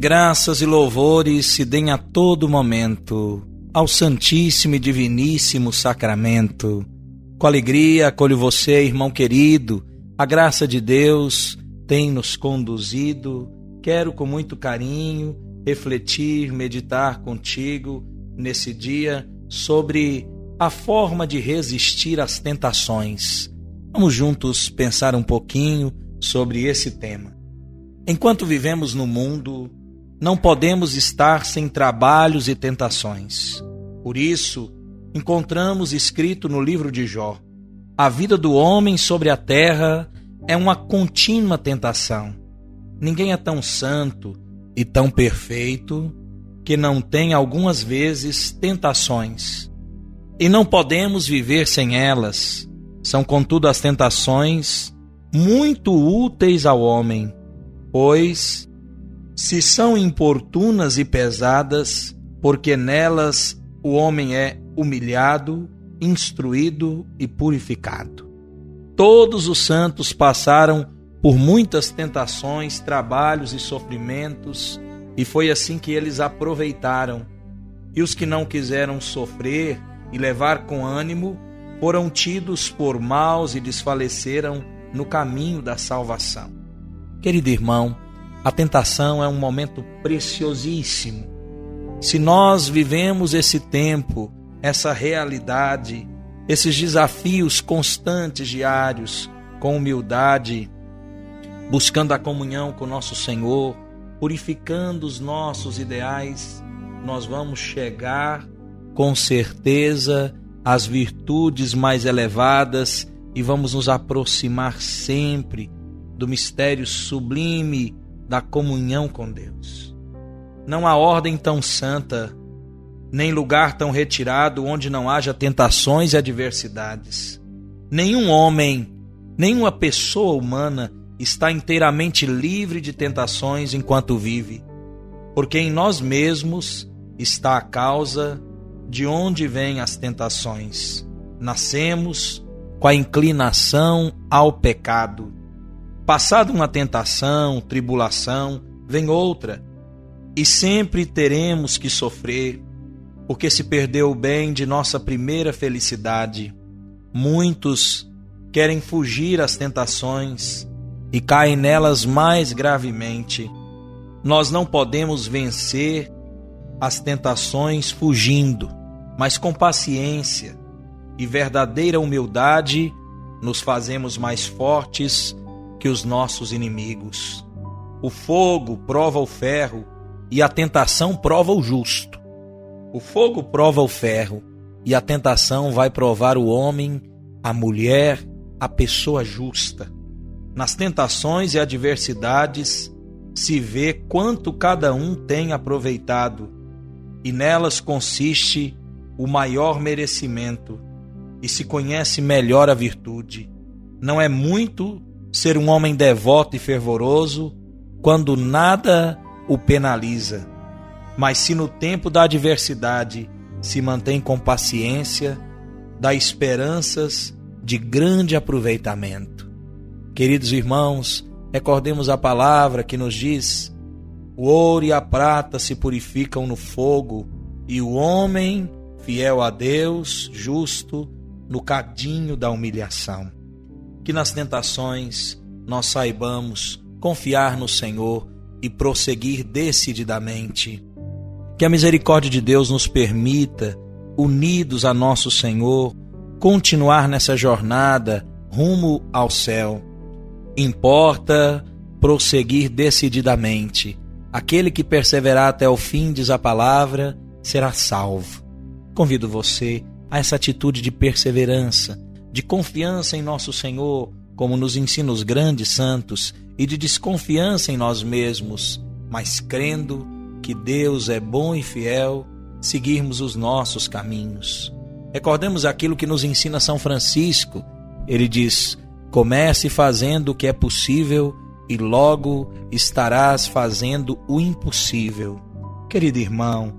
Graças e louvores se deem a todo momento ao Santíssimo e Diviníssimo Sacramento. Com alegria acolho você, irmão querido. A graça de Deus tem nos conduzido. Quero com muito carinho refletir, meditar contigo nesse dia sobre a forma de resistir às tentações. Vamos juntos pensar um pouquinho sobre esse tema. Enquanto vivemos no mundo, não podemos estar sem trabalhos e tentações. Por isso, encontramos escrito no livro de Jó: a vida do homem sobre a terra é uma contínua tentação. Ninguém é tão santo e tão perfeito que não tem algumas vezes tentações. E não podemos viver sem elas. São, contudo, as tentações muito úteis ao homem, pois se são importunas e pesadas, porque nelas o homem é humilhado, instruído e purificado. Todos os santos passaram por muitas tentações, trabalhos e sofrimentos, e foi assim que eles aproveitaram. E os que não quiseram sofrer e levar com ânimo foram tidos por maus e desfaleceram no caminho da salvação. Querido irmão, a tentação é um momento preciosíssimo. Se nós vivemos esse tempo, essa realidade, esses desafios constantes, diários, com humildade, buscando a comunhão com nosso Senhor, purificando os nossos ideais, nós vamos chegar com certeza às virtudes mais elevadas e vamos nos aproximar sempre do mistério sublime da comunhão com Deus. Não há ordem tão santa, nem lugar tão retirado onde não haja tentações e adversidades. Nenhum homem, nenhuma pessoa humana está inteiramente livre de tentações enquanto vive, porque em nós mesmos está a causa de onde vêm as tentações. Nascemos com a inclinação ao pecado Passada uma tentação, tribulação, vem outra, e sempre teremos que sofrer, porque se perdeu o bem de nossa primeira felicidade. Muitos querem fugir às tentações e caem nelas mais gravemente. Nós não podemos vencer as tentações fugindo, mas com paciência e verdadeira humildade nos fazemos mais fortes que os nossos inimigos. O fogo prova o ferro e a tentação prova o justo. O fogo prova o ferro e a tentação vai provar o homem, a mulher, a pessoa justa. Nas tentações e adversidades se vê quanto cada um tem aproveitado, e nelas consiste o maior merecimento, e se conhece melhor a virtude. Não é muito ser um homem devoto e fervoroso quando nada o penaliza. Mas se no tempo da adversidade se mantém com paciência, dá esperanças de grande aproveitamento. Queridos irmãos, recordemos a palavra que nos diz: o ouro e a prata se purificam no fogo, e o homem, fiel a Deus, justo, no cadinho da humilhação que nas tentações nós saibamos confiar no Senhor e prosseguir decididamente. Que a misericórdia de Deus nos permita, unidos a nosso Senhor, continuar nessa jornada rumo ao céu. Importa prosseguir decididamente. Aquele que perseverar até o fim, diz a palavra, será salvo. Convido você a essa atitude de perseverança de confiança em nosso Senhor, como nos ensina os grandes santos, e de desconfiança em nós mesmos, mas crendo que Deus é bom e fiel, seguirmos os nossos caminhos. Recordemos aquilo que nos ensina São Francisco. Ele diz: comece fazendo o que é possível e logo estarás fazendo o impossível. Querido irmão,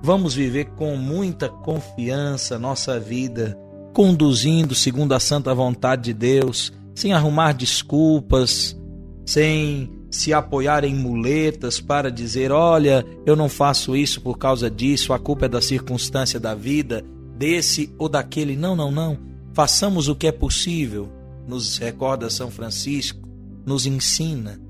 vamos viver com muita confiança nossa vida, conduzindo segundo a santa vontade de Deus, sem arrumar desculpas, sem se apoiar em muletas para dizer: olha, eu não faço isso por causa disso, a culpa é da circunstância da vida, desse ou daquele. Não, não, não. Façamos o que é possível, nos recorda São Francisco, nos ensina,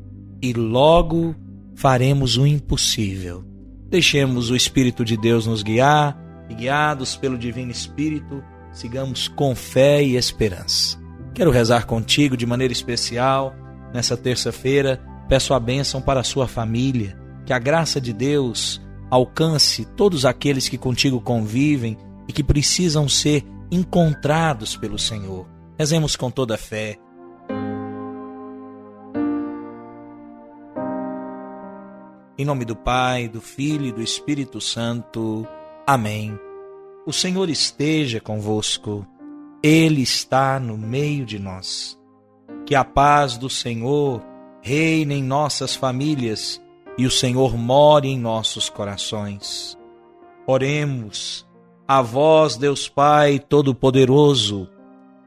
e logo faremos o impossível. Deixemos o Espírito de Deus nos guiar, e guiados pelo Divino Espírito, sigamos com fé e esperança. Quero rezar contigo de maneira especial nessa terça-feira. Peço a bênção para a sua família, que a graça de Deus alcance todos aqueles que contigo convivem e que precisam ser encontrados pelo Senhor. Rezemos com toda a fé. Em nome do Pai, do Filho e do Espírito Santo. Amém. O Senhor esteja convosco. Ele está no meio de nós. Que a paz do Senhor reine em nossas famílias e o Senhor more em nossos corações. Oremos a vós, Deus Pai Todo-Poderoso,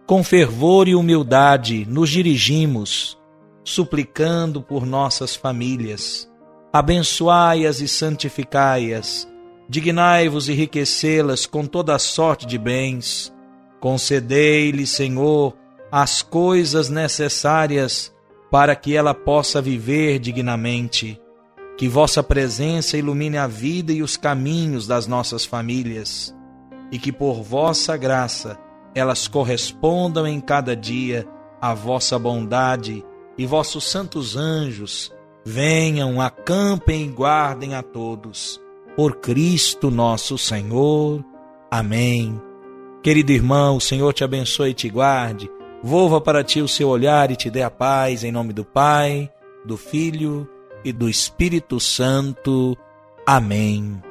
com fervor e humildade nos dirigimos, suplicando por nossas famílias. Abençoai-as e santificai-as, dignai-vos enriquecê-las com toda sorte de bens. Concedei-lhe, Senhor, as coisas necessárias para que ela possa viver dignamente. Que vossa presença ilumine a vida e os caminhos das nossas famílias, e que por vossa graça elas correspondam em cada dia à vossa bondade, e vossos santos anjos venham, acampem e guardem a todos. Por Cristo nosso Senhor. Amém. Querido irmão, o Senhor te abençoe e te guarde Volva para ti o seu olhar e te dê a paz, em nome do Pai, do Filho e do Espírito Santo. Amém.